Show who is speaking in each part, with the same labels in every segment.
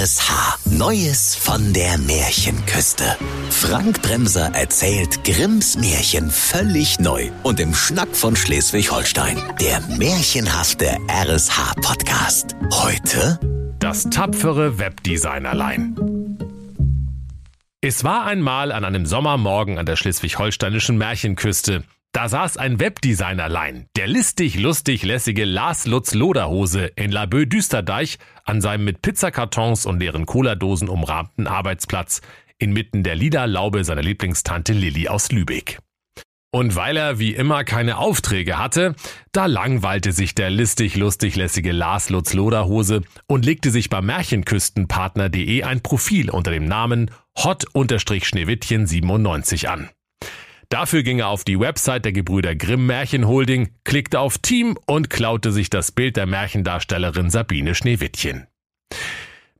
Speaker 1: RSH. Neues von der Märchenküste. Frank Bremser erzählt Grimms Märchen völlig neu und im Schnack von Schleswig-Holstein. Der märchenhafte RSH-Podcast. Heute
Speaker 2: Das tapfere Webdesignerlein. Es war einmal an einem Sommermorgen an der schleswig-holsteinischen Märchenküste. Da saß ein Webdesignerlein, der listig, lustig, lässige Lars Lutz Loderhose in Laboe Düsterdeich an seinem mit Pizzakartons und leeren Cola-Dosen umrahmten Arbeitsplatz inmitten der Liederlaube seiner Lieblingstante Lilly aus Lübeck. Und weil er wie immer keine Aufträge hatte, da langweilte sich der listig, lustig, lässige Lars Lutz Loderhose und legte sich bei Märchenküstenpartner.de ein Profil unter dem Namen hot-schneewittchen97 an. Dafür ging er auf die Website der Gebrüder Grimm Märchenholding, klickte auf Team und klaute sich das Bild der Märchendarstellerin Sabine Schneewittchen.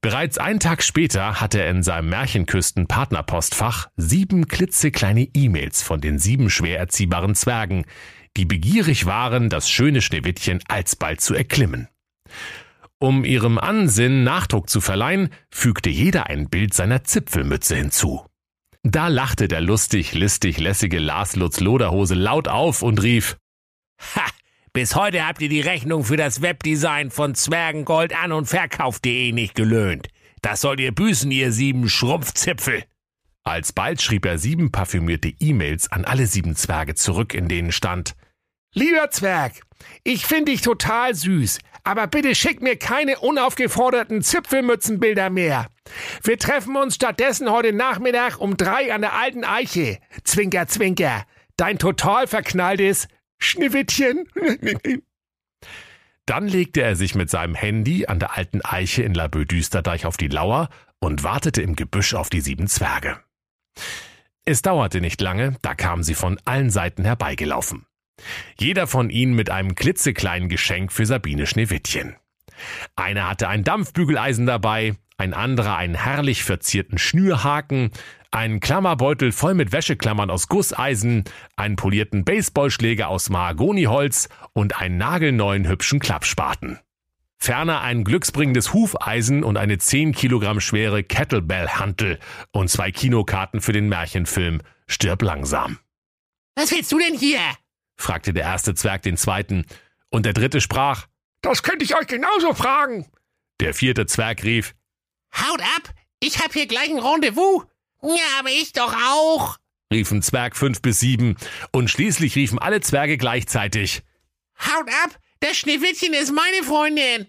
Speaker 2: Bereits einen Tag später hatte er in seinem Märchenküsten-Partnerpostfach sieben klitzekleine E-Mails von den sieben schwer erziehbaren Zwergen, die begierig waren, das schöne Schneewittchen alsbald zu erklimmen. Um ihrem Ansinnen Nachdruck zu verleihen, fügte jeder ein Bild seiner Zipfelmütze hinzu. Da lachte der lustig, listig, lässige Lars Lutz Loderhose laut auf und rief,
Speaker 3: Ha! Bis heute habt ihr die Rechnung für das Webdesign von Zwergengold an und verkauft.de nicht gelöhnt. Das sollt ihr büßen, ihr sieben Schrumpfzipfel.
Speaker 2: Alsbald schrieb er sieben parfümierte E-Mails an alle sieben Zwerge zurück, in denen stand,
Speaker 4: Lieber Zwerg, ich finde dich total süß, aber bitte schick mir keine unaufgeforderten Zipfelmützenbilder mehr. Wir treffen uns stattdessen heute Nachmittag um drei an der alten Eiche. Zwinker, zwinker. Dein total verknalltes Schneewittchen.
Speaker 2: Dann legte er sich mit seinem Handy an der alten Eiche in Laboe Düsterdeich auf die Lauer und wartete im Gebüsch auf die sieben Zwerge. Es dauerte nicht lange, da kamen sie von allen Seiten herbeigelaufen. Jeder von ihnen mit einem klitzekleinen Geschenk für Sabine Schneewittchen. Einer hatte ein Dampfbügeleisen dabei, ein anderer einen herrlich verzierten Schnürhaken, einen Klammerbeutel voll mit Wäscheklammern aus Gusseisen, einen polierten Baseballschläger aus Mahagoniholz und einen nagelneuen hübschen Klappspaten. Ferner ein glücksbringendes Hufeisen und eine 10 Kilogramm schwere Kettlebell-Hantel und zwei Kinokarten für den Märchenfilm Stirb langsam.
Speaker 3: Was willst du denn hier?
Speaker 2: Fragte der erste Zwerg den zweiten, und der dritte sprach,
Speaker 4: Das könnte ich euch genauso fragen.
Speaker 2: der vierte Zwerg rief,
Speaker 3: Haut ab! Ich hab hier gleich ein Rendezvous. Ja, aber ich doch auch.
Speaker 2: riefen Zwerg fünf bis sieben, und schließlich riefen alle Zwerge gleichzeitig.
Speaker 3: Haut ab! Das Schneewittchen ist meine Freundin.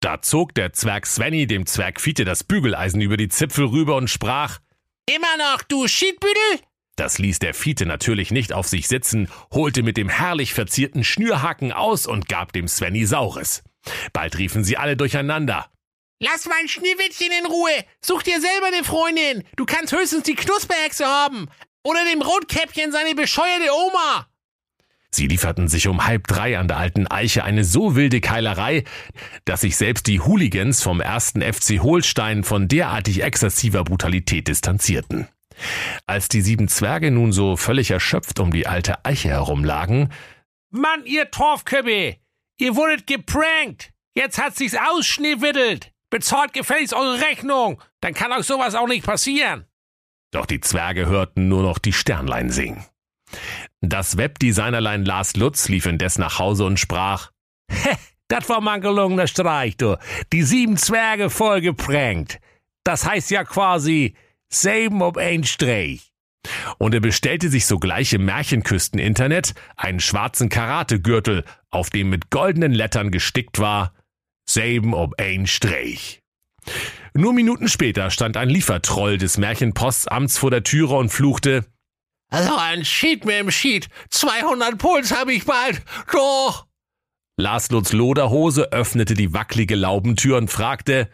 Speaker 2: Da zog der Zwerg Svenny dem Zwerg Fiete das Bügeleisen über die Zipfel rüber und sprach,
Speaker 3: Immer noch, du Schiedbüdel?
Speaker 2: Das ließ der Fiete natürlich nicht auf sich sitzen, holte mit dem herrlich verzierten Schnürhaken aus und gab dem Svenny Saures. Bald riefen sie alle durcheinander.
Speaker 3: Lass mein Schneewittchen in Ruhe. Such dir selber eine Freundin. Du kannst höchstens die Knusperhexe haben. Oder dem Rotkäppchen seine bescheuerte Oma.
Speaker 2: Sie lieferten sich um halb drei an der alten Eiche eine so wilde Keilerei, dass sich selbst die Hooligans vom ersten FC Holstein von derartig exzessiver Brutalität distanzierten. Als die sieben Zwerge nun so völlig erschöpft um die alte Eiche herumlagen,
Speaker 3: Mann, ihr Torfköppe. Ihr wurdet geprankt. Jetzt hat sich's ausschneewittelt. Bezahlt gefälligst eure Rechnung. Dann kann euch sowas auch nicht passieren.
Speaker 2: Doch die Zwerge hörten nur noch die Sternlein singen. Das Webdesignerlein Lars Lutz lief indes nach Hause und sprach,
Speaker 3: Heh, das war mal ein gelungener Streich, du. Die sieben Zwerge voll geprankt. Das heißt ja quasi sieben ob ein Streich.
Speaker 2: und er bestellte sich sogleich im Märchenküsten-Internet einen schwarzen Karategürtel, auf dem mit goldenen Lettern gestickt war, Seben ob ein Streich. Nur Minuten später stand ein Liefertroll des Märchenpostamts vor der Türe und fluchte,
Speaker 3: Also ein Sheet mit dem Sheet. 200 Puls hab ich bald. Doch.
Speaker 2: Lars Lutz Loderhose öffnete die wackelige Laubentür und fragte,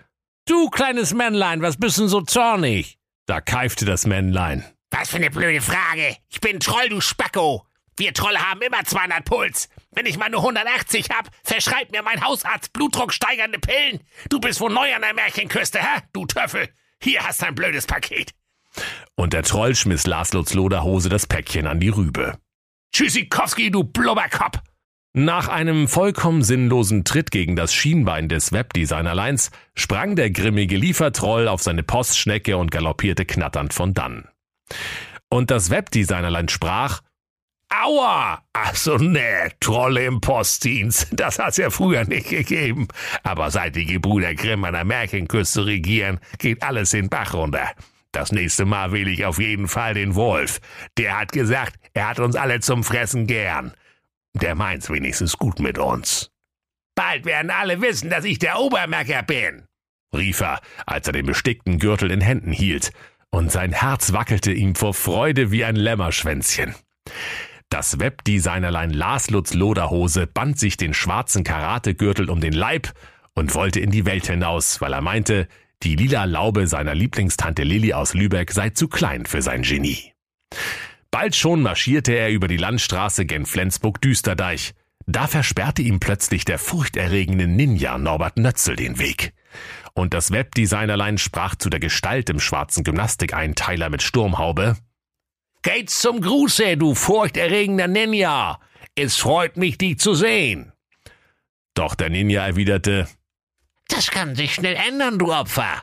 Speaker 3: Du kleines Männlein, was bist denn so zornig?
Speaker 2: Da keifte das Männlein.
Speaker 3: Was für eine blöde Frage. Ich bin Troll, du Spacko. Wir Trolle haben immer 200 Puls. Wenn ich mal nur 180 hab, verschreibt mir mein Hausarzt blutdrucksteigernde Pillen. Du bist wohl neu an der Märchenküste, hä? Du Töffel. Hier hast du ein blödes Paket.
Speaker 2: Und der Troll schmiss Lutz Loderhose das Päckchen an die Rübe.
Speaker 3: Tschüssikowski, du Blubberkopf.
Speaker 2: Nach einem vollkommen sinnlosen Tritt gegen das Schienbein des Webdesignerleins sprang der grimmige Liefertroll auf seine Postschnecke und galoppierte knatternd von dann. Und das Webdesignerlein sprach,
Speaker 3: Aua! Also ne, Trolle im Postdienst, das hat's ja früher nicht gegeben. Aber seit die Gebrüder Grimm an der Märchenküste regieren, geht alles in Bach runter. Das nächste Mal wähle ich auf jeden Fall den Wolf. Der hat gesagt, er hat uns alle zum Fressen gern. Der meint's wenigstens gut mit uns. Bald werden alle wissen, dass ich der Obermerker bin,
Speaker 2: rief er, als er den bestickten Gürtel in Händen hielt, und sein Herz wackelte ihm vor Freude wie ein Lämmerschwänzchen. Das Webdesignerlein Lars Lutz Loderhose band sich den schwarzen Karategürtel um den Leib und wollte in die Welt hinaus, weil er meinte, die lila Laube seiner Lieblingstante Lilly aus Lübeck sei zu klein für sein Genie. Bald schon marschierte er über die Landstraße gen Flensburg-Düsterdeich. Da versperrte ihm plötzlich der furchterregende Ninja Norbert Nötzel den Weg. Und das Webdesignerlein sprach zu der Gestalt im schwarzen Gymnastikeinteiler mit Sturmhaube.
Speaker 3: Geht's zum Gruße, du furchterregender Ninja. Es freut mich, dich zu sehen.
Speaker 2: Doch der Ninja erwiderte,
Speaker 3: Das kann sich schnell ändern, du Opfer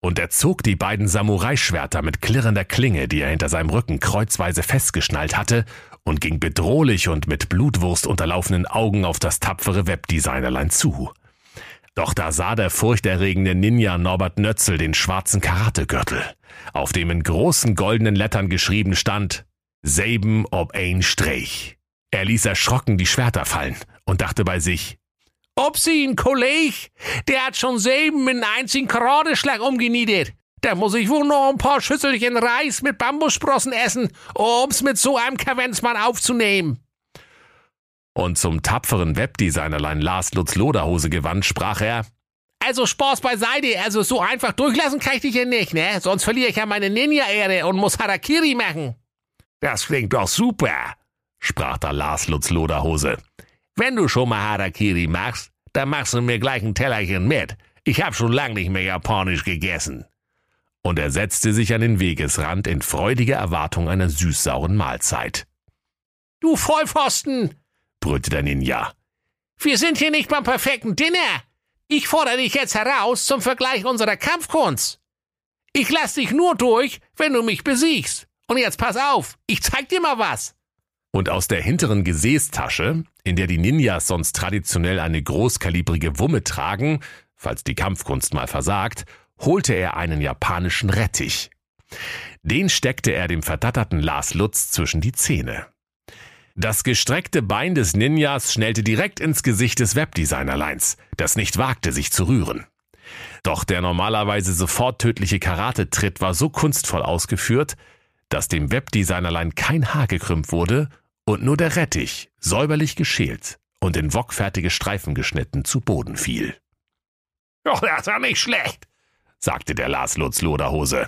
Speaker 2: und er zog die beiden Samurai-Schwerter mit klirrender Klinge, die er hinter seinem Rücken kreuzweise festgeschnallt hatte, und ging bedrohlich und mit Blutwurst unterlaufenen Augen auf das tapfere Webdesignerlein zu. Doch da sah der furchterregende Ninja Norbert Nötzel den schwarzen Karategürtel, auf dem in großen goldenen Lettern geschrieben stand Seben ob ein Streich. Er ließ erschrocken die Schwerter fallen und dachte bei sich,
Speaker 3: ob sie ein Kolleg, der hat schon selben mit einem einzigen Karadeschlag umgenietet. Da muss ich wohl noch ein paar Schüsselchen Reis mit Bambussprossen essen, um's mit so einem Kavenzmann aufzunehmen.
Speaker 2: Und zum tapferen Webdesignerlein Lars Lutz Loderhose gewandt, sprach er,
Speaker 3: also Spaß beiseite, also so einfach durchlassen kann ich dich ja nicht, ne? Sonst verliere ich ja meine Ninja-Ehre und muss Harakiri machen. Das klingt doch super, sprach da Lars Lutz Loderhose. Wenn du schon mal Harakiri machst, dann machst du mir gleich ein Tellerchen mit. Ich hab schon lang nicht mehr japanisch gegessen.
Speaker 2: Und er setzte sich an den Wegesrand in freudiger Erwartung einer süßsauren Mahlzeit.
Speaker 3: Du Vollpfosten,
Speaker 2: brüllte der Ninja.
Speaker 3: Wir sind hier nicht beim perfekten Dinner. Ich fordere dich jetzt heraus zum Vergleich unserer Kampfkunst. Ich lass dich nur durch, wenn du mich besiegst. Und jetzt pass auf, ich zeig dir mal was
Speaker 2: und aus der hinteren Gesäßtasche, in der die Ninjas sonst traditionell eine großkalibrige Wumme tragen, falls die Kampfkunst mal versagt, holte er einen japanischen Rettich. Den steckte er dem verdatterten Lars Lutz zwischen die Zähne. Das gestreckte Bein des Ninjas schnellte direkt ins Gesicht des Webdesignerleins, das nicht wagte, sich zu rühren. Doch der normalerweise sofort tödliche Karatetritt war so kunstvoll ausgeführt, dass dem Webdesignerlein kein Haar gekrümmt wurde und nur der Rettich, säuberlich geschält und in wokfertige Streifen geschnitten, zu Boden fiel.
Speaker 3: Doch, das war nicht schlecht, sagte der Lars Lutz Loderhose.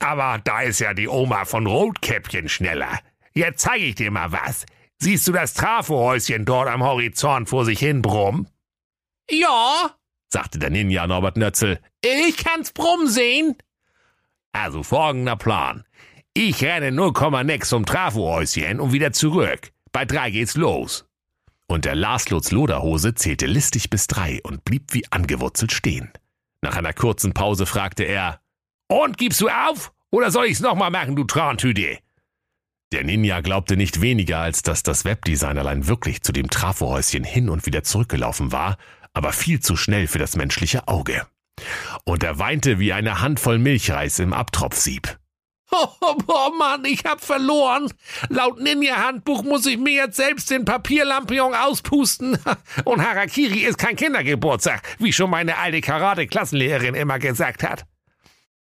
Speaker 3: Aber da ist ja die Oma von Rotkäppchen schneller. Jetzt zeige ich dir mal was. Siehst du das Trafohäuschen dort am Horizont vor sich hin brummen? Ja, sagte der Ninja Norbert Nötzel. Ich kann's brummen sehen. Also folgender Plan. Ich renne 0,6 zum Trafohäuschen und wieder zurück. Bei drei geht's los.
Speaker 2: Und der Lars Lutz Loderhose zählte listig bis drei und blieb wie angewurzelt stehen. Nach einer kurzen Pause fragte er,
Speaker 3: Und gibst du auf? Oder soll ich's nochmal machen, du Trantüte?
Speaker 2: Der Ninja glaubte nicht weniger, als dass das Webdesignerlein wirklich zu dem Trafohäuschen hin und wieder zurückgelaufen war, aber viel zu schnell für das menschliche Auge. Und er weinte wie eine Handvoll Milchreis im Abtropfsieb.
Speaker 3: Oh, oh Mann, ich hab verloren. Laut Ninja-Handbuch muss ich mir jetzt selbst den Papierlampion auspusten. Und Harakiri ist kein Kindergeburtstag, wie schon meine alte Karate-Klassenlehrerin immer gesagt hat.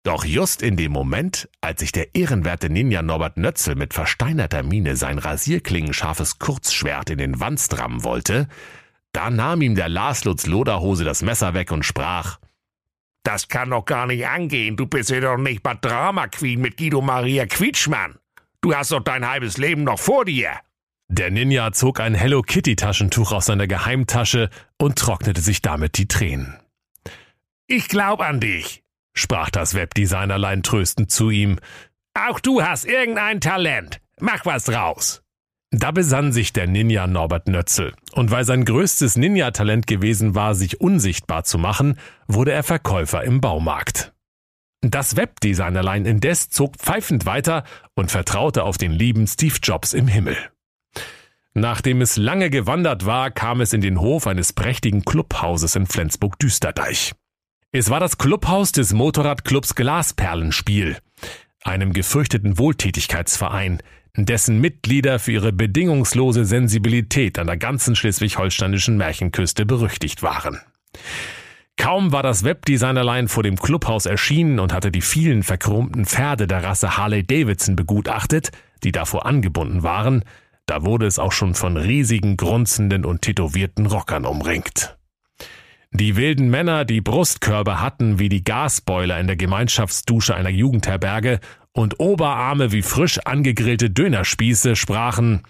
Speaker 2: Doch just in dem Moment, als sich der ehrenwerte Ninja Norbert Nötzel mit versteinerter Miene sein rasierklingenscharfes Kurzschwert in den Wanst rammen wollte, da nahm ihm der Lars Lutz Loderhose das Messer weg und sprach,
Speaker 3: das kann doch gar nicht angehen. Du bist ja doch nicht bei Drama Queen mit Guido Maria Quietschmann. Du hast doch dein halbes Leben noch vor dir.
Speaker 2: Der Ninja zog ein Hello Kitty Taschentuch aus seiner Geheimtasche und trocknete sich damit die Tränen.
Speaker 3: Ich glaub an dich, sprach das Webdesignerlein tröstend zu ihm. Auch du hast irgendein Talent. Mach was draus.
Speaker 2: Da besann sich der Ninja Norbert Nötzel. Und weil sein größtes Ninja-Talent gewesen war, sich unsichtbar zu machen, wurde er Verkäufer im Baumarkt. Das Webdesignerlein indes zog pfeifend weiter und vertraute auf den lieben Steve Jobs im Himmel. Nachdem es lange gewandert war, kam es in den Hof eines prächtigen Clubhauses in Flensburg-Düsterdeich. Es war das Clubhaus des Motorradclubs Glasperlenspiel, einem gefürchteten Wohltätigkeitsverein, dessen Mitglieder für ihre bedingungslose Sensibilität an der ganzen schleswig-holsteinischen Märchenküste berüchtigt waren. Kaum war das Webdesignerlein vor dem Clubhaus erschienen und hatte die vielen verchromten Pferde der Rasse Harley Davidson begutachtet, die davor angebunden waren, da wurde es auch schon von riesigen, grunzenden und tätowierten Rockern umringt. Die wilden Männer, die Brustkörbe hatten wie die Gasboiler in der Gemeinschaftsdusche einer Jugendherberge und Oberarme wie frisch angegrillte Dönerspieße, sprachen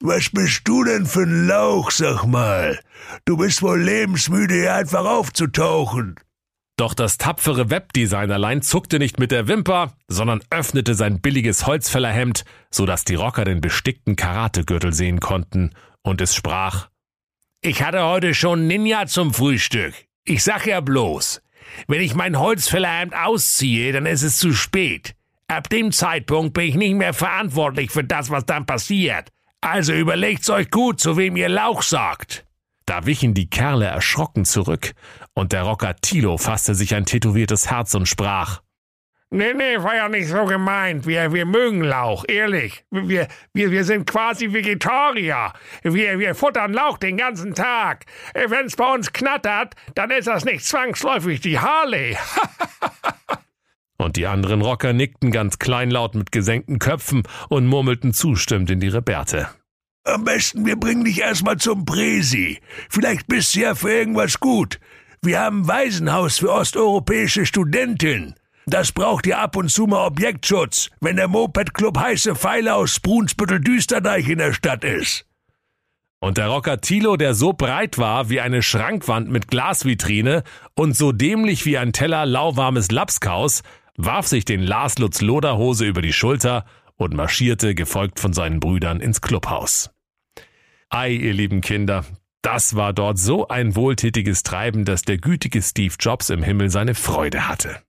Speaker 5: Was bist du denn für ein Lauch, sag mal? Du bist wohl lebensmüde, hier einfach aufzutauchen.
Speaker 2: Doch das tapfere Webdesignerlein zuckte nicht mit der Wimper, sondern öffnete sein billiges Holzfällerhemd, so dass die Rocker den bestickten Karategürtel sehen konnten, und es sprach
Speaker 3: Ich hatte heute schon Ninja zum Frühstück. Ich sag ja bloß, wenn ich mein Holzfällerhemd ausziehe, dann ist es zu spät. Ab dem Zeitpunkt bin ich nicht mehr verantwortlich für das, was dann passiert. Also überlegt's euch gut, zu wem ihr Lauch sagt.
Speaker 2: Da wichen die Kerle erschrocken zurück, und der Rocker Tilo fasste sich ein tätowiertes Herz und sprach
Speaker 4: Nee, nee, war ja nicht so gemeint. Wir, wir mögen Lauch, ehrlich. Wir, wir, wir sind quasi Vegetarier. Wir, wir futtern Lauch den ganzen Tag. Wenn's bei uns knattert, dann ist das nicht zwangsläufig die Harley.
Speaker 2: Und die anderen Rocker nickten ganz kleinlaut mit gesenkten Köpfen und murmelten zustimmend in ihre Bärte.
Speaker 5: Am besten, wir bringen dich erstmal zum Presi. Vielleicht bist du ja für irgendwas gut. Wir haben ein Waisenhaus für osteuropäische Studentinnen. Das braucht ja ab und zu mal Objektschutz, wenn der Moped-Club heiße Pfeile aus Brunsbüttel-Düsterdeich in der Stadt ist.
Speaker 2: Und der Rocker Tilo, der so breit war wie eine Schrankwand mit Glasvitrine und so dämlich wie ein Teller lauwarmes Lapskaus, warf sich den Lars Lutz Loderhose über die Schulter und marschierte, gefolgt von seinen Brüdern, ins Clubhaus. Ei, ihr lieben Kinder, das war dort so ein wohltätiges Treiben, dass der gütige Steve Jobs im Himmel seine Freude hatte.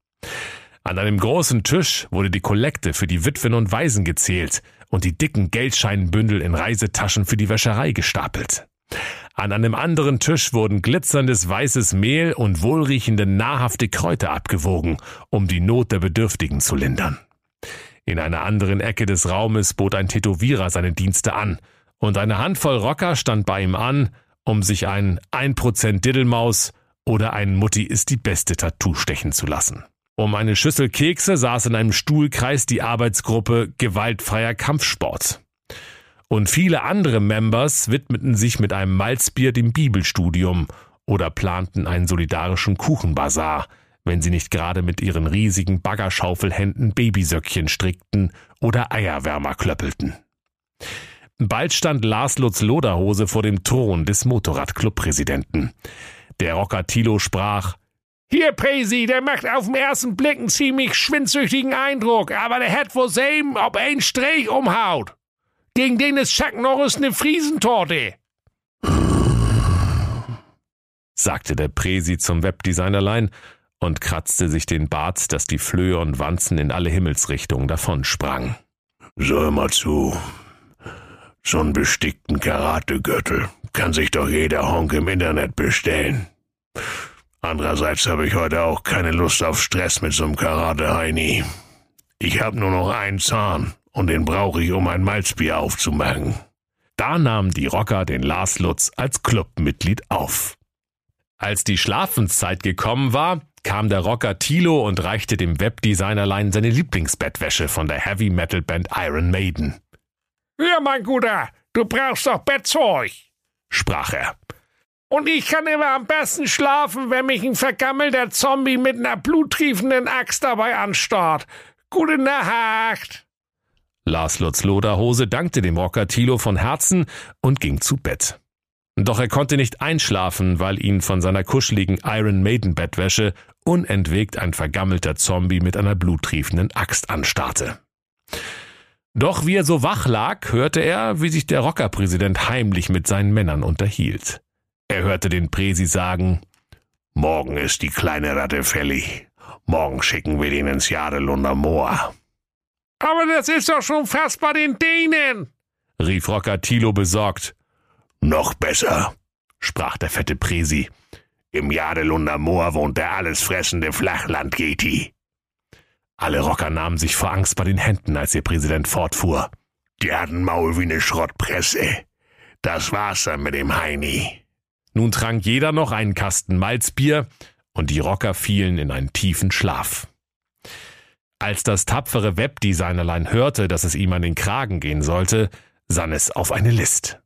Speaker 2: An einem großen Tisch wurde die Kollekte für die Witwen und Waisen gezählt und die dicken Geldscheinbündel in Reisetaschen für die Wäscherei gestapelt. An einem anderen Tisch wurden glitzerndes weißes Mehl und wohlriechende nahrhafte Kräuter abgewogen, um die Not der Bedürftigen zu lindern. In einer anderen Ecke des Raumes bot ein Tätowierer seine Dienste an, und eine Handvoll Rocker stand bei ihm an, um sich ein 1% Diddelmaus oder ein Mutti ist die beste Tattoo stechen zu lassen. Um eine Schüssel Kekse saß in einem Stuhlkreis die Arbeitsgruppe Gewaltfreier Kampfsport. Und viele andere Members widmeten sich mit einem Malzbier dem Bibelstudium oder planten einen solidarischen Kuchenbazar, wenn sie nicht gerade mit ihren riesigen Baggerschaufelhänden Babysöckchen strickten oder Eierwärmer klöppelten. Bald stand Lars Lutz Loderhose vor dem Thron des Motorradclubpräsidenten. Der Rocker Tilo sprach,
Speaker 4: hier, Presi, der macht auf den ersten Blick einen ziemlich schwindsüchtigen Eindruck, aber der hat wohl sehen, ob ein Strich umhaut. Gegen den ist Chuck Norris eine Friesentorte.
Speaker 2: sagte der Presi zum Webdesignerlein und kratzte sich den Bart, dass die Flöhe und Wanzen in alle Himmelsrichtungen davonsprangen.
Speaker 5: So hör mal zu. So einen bestickten Karategürtel kann sich doch jeder Honk im Internet bestellen. Andererseits habe ich heute auch keine Lust auf Stress mit so einem Karate-Heini. Ich habe nur noch einen Zahn und den brauche ich, um ein Malzbier aufzumachen.
Speaker 2: Da nahmen die Rocker den Lars Lutz als Clubmitglied auf. Als die Schlafenszeit gekommen war, kam der Rocker Tilo und reichte dem Webdesignerlein seine Lieblingsbettwäsche von der Heavy Metal Band Iron Maiden.
Speaker 4: Ja, mein Guter, du brauchst doch Bettzeug,
Speaker 2: sprach er.
Speaker 4: Und ich kann immer am besten schlafen, wenn mich ein vergammelter Zombie mit einer bluttriefenden Axt dabei anstarrt. Gute Nacht.
Speaker 2: Lars Lutz Loderhose dankte dem Rocker Tilo von Herzen und ging zu Bett. Doch er konnte nicht einschlafen, weil ihn von seiner kuscheligen Iron Maiden Bettwäsche unentwegt ein vergammelter Zombie mit einer bluttriefenden Axt anstarrte. Doch wie er so wach lag, hörte er, wie sich der Rockerpräsident heimlich mit seinen Männern unterhielt. Er hörte den Präsi sagen,
Speaker 6: Morgen ist die kleine Ratte fällig. Morgen schicken wir ihn ins Jadelunder Moor.
Speaker 3: Aber das ist doch schon fast bei den Dänen,
Speaker 2: rief Rocker Thilo besorgt.
Speaker 6: Noch besser,
Speaker 2: sprach der fette Präsi.
Speaker 6: Im Jadelunder Moor wohnt der allesfressende Flachland-Geti.
Speaker 2: Alle Rocker nahmen sich vor Angst bei den Händen, als ihr Präsident fortfuhr.
Speaker 6: Die hatten Maul wie ne Schrottpresse. Das war's dann mit dem Heini.
Speaker 2: Nun trank jeder noch einen Kasten Malzbier und die Rocker fielen in einen tiefen Schlaf. Als das tapfere Webdesignerlein hörte, dass es ihm an den Kragen gehen sollte, sann es auf eine List.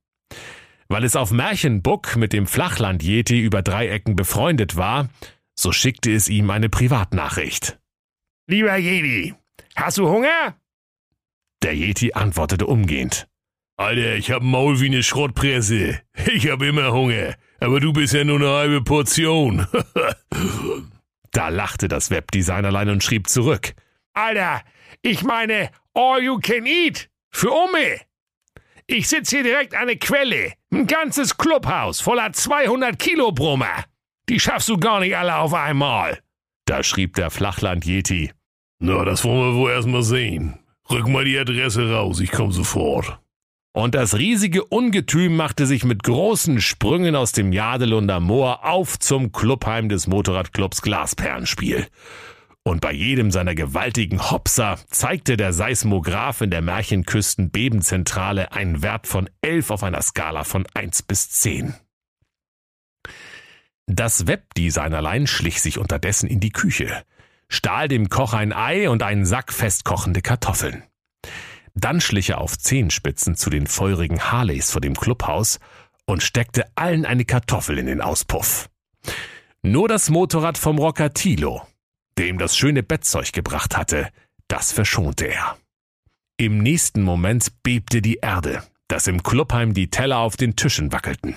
Speaker 2: Weil es auf Märchenbuck mit dem Flachland-Yeti über drei Ecken befreundet war, so schickte es ihm eine Privatnachricht.
Speaker 3: Lieber Yeti, hast du Hunger?
Speaker 2: Der Yeti antwortete umgehend.
Speaker 6: Alter, ich hab Maul wie ne Schrottpresse. Ich hab immer Hunger. Aber du bist ja nur eine halbe Portion.
Speaker 2: da lachte das Webdesignerlein und schrieb zurück.
Speaker 3: Alter, ich meine all you can eat. Für Umme. Ich sitz hier direkt an der Quelle. Ein ganzes Clubhaus voller 200 Kilo Brummer. Die schaffst du gar nicht alle auf einmal.
Speaker 2: Da schrieb der Flachland-Yeti.
Speaker 6: Na, das wollen wir wohl erstmal sehen. Rück mal die Adresse raus, ich komm sofort.
Speaker 2: Und das riesige Ungetüm machte sich mit großen Sprüngen aus dem Jadelunder Moor auf zum Clubheim des Motorradclubs Glasperlenspiel. Und bei jedem seiner gewaltigen Hopser zeigte der Seismograph in der Märchenküsten-Bebenzentrale einen Wert von elf auf einer Skala von eins bis zehn. Das Webdesignerlein schlich sich unterdessen in die Küche, stahl dem Koch ein Ei und einen Sack festkochende Kartoffeln. Dann schlich er auf Zehenspitzen zu den feurigen Harleys vor dem Clubhaus und steckte allen eine Kartoffel in den Auspuff. Nur das Motorrad vom Rocker Tilo, dem das schöne Bettzeug gebracht hatte, das verschonte er. Im nächsten Moment bebte die Erde, dass im Clubheim die Teller auf den Tischen wackelten.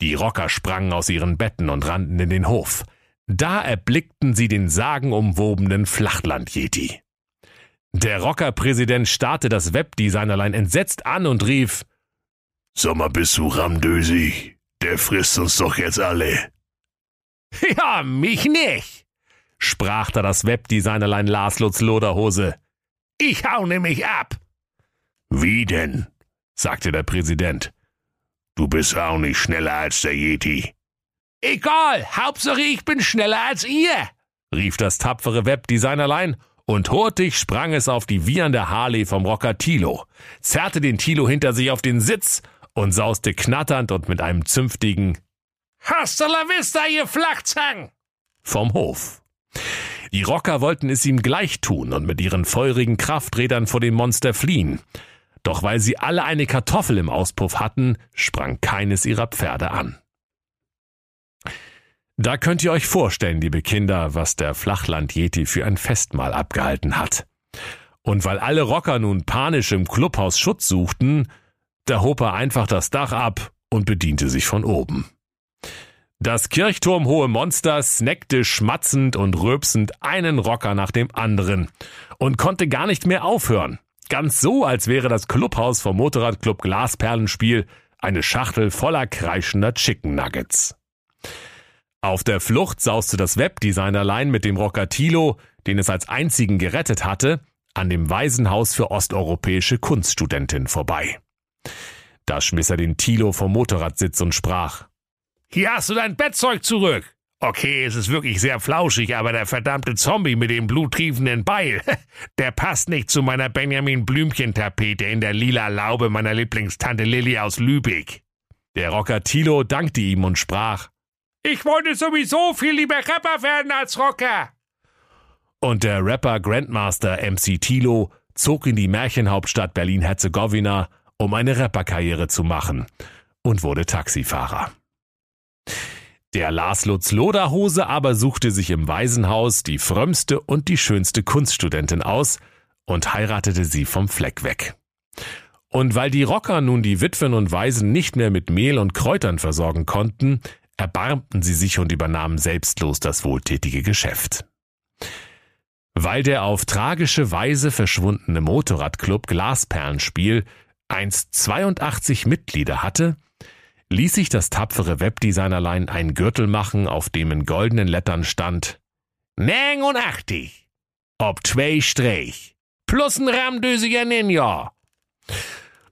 Speaker 2: Die Rocker sprangen aus ihren Betten und rannten in den Hof. Da erblickten sie den sagenumwobenen Flachland-Yeti. Der Rockerpräsident starrte das Webdesignerlein entsetzt an und rief,
Speaker 6: Sommer bist du ramdösig. Der frisst uns doch jetzt alle.
Speaker 3: Ja, mich nicht, sprach da das Webdesignerlein Lars Lutz Loderhose. Ich hau nämlich ab.
Speaker 6: Wie denn? sagte der Präsident. Du bist auch nicht schneller als der Yeti.
Speaker 3: Egal, Hauptsache ich bin schneller als ihr, rief das tapfere Webdesignerlein und hurtig sprang es auf die wiehernde Harley vom Rocker Tilo, zerrte den Tilo hinter sich auf den Sitz und sauste knatternd und mit einem zünftigen Hasta la vista, ihr Flachzang! vom Hof. Die Rocker wollten es ihm gleich tun und mit ihren feurigen Krafträdern vor dem Monster fliehen. Doch weil sie alle eine Kartoffel im Auspuff hatten, sprang keines ihrer Pferde an. Da könnt ihr euch vorstellen, liebe Kinder, was der Flachland-Yeti für ein Festmahl abgehalten hat. Und weil alle Rocker nun panisch im Clubhaus Schutz suchten, da hob er einfach das Dach ab und bediente sich von oben. Das kirchturmhohe Monster snackte schmatzend und rülpsend einen Rocker nach dem anderen und konnte gar nicht mehr aufhören. Ganz so, als wäre das Clubhaus vom Motorradclub Glasperlenspiel eine Schachtel voller kreischender Chicken Nuggets. Auf der Flucht sauste das Webdesignerlein mit dem Rocker Tilo, den es als einzigen gerettet hatte, an dem Waisenhaus für osteuropäische Kunststudentin vorbei. Da schmiss er den Tilo vom Motorradsitz und sprach. Hier hast du dein Bettzeug zurück. Okay, es ist wirklich sehr flauschig, aber der verdammte Zombie mit dem bluttriefenden Beil, der passt nicht zu meiner Benjamin Blümchen-Tapete in der lila Laube meiner Lieblingstante Lilly aus Lübeck. Der Rocker Tilo dankte ihm und sprach, ich wollte sowieso viel lieber Rapper werden als Rocker. Und der Rapper Grandmaster MC Tilo zog in die Märchenhauptstadt Berlin-Herzegowina, um eine Rapperkarriere zu machen und wurde Taxifahrer. Der Lars Lutz Loderhose aber suchte sich im Waisenhaus die frömmste und die schönste Kunststudentin aus und heiratete sie vom Fleck weg. Und weil die Rocker nun die Witwen und Waisen nicht mehr mit Mehl und Kräutern versorgen konnten, erbarmten sie sich und übernahmen selbstlos das wohltätige Geschäft.
Speaker 2: Weil der auf tragische Weise verschwundene Motorradclub Glasperlenspiel einst 82 Mitglieder hatte, ließ sich das tapfere Webdesignerlein ein Gürtel machen, auf dem in goldenen Lettern stand 89, ob zwei Strich, plus ein ramdösiger Ninja.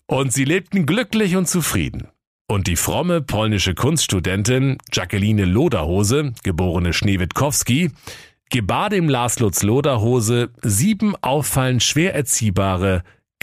Speaker 2: Und sie lebten glücklich und zufrieden. Und die fromme polnische Kunststudentin Jacqueline Loderhose, geborene Schneewitkowski, gebar dem Lars Lutz Loderhose sieben auffallend schwer erziehbare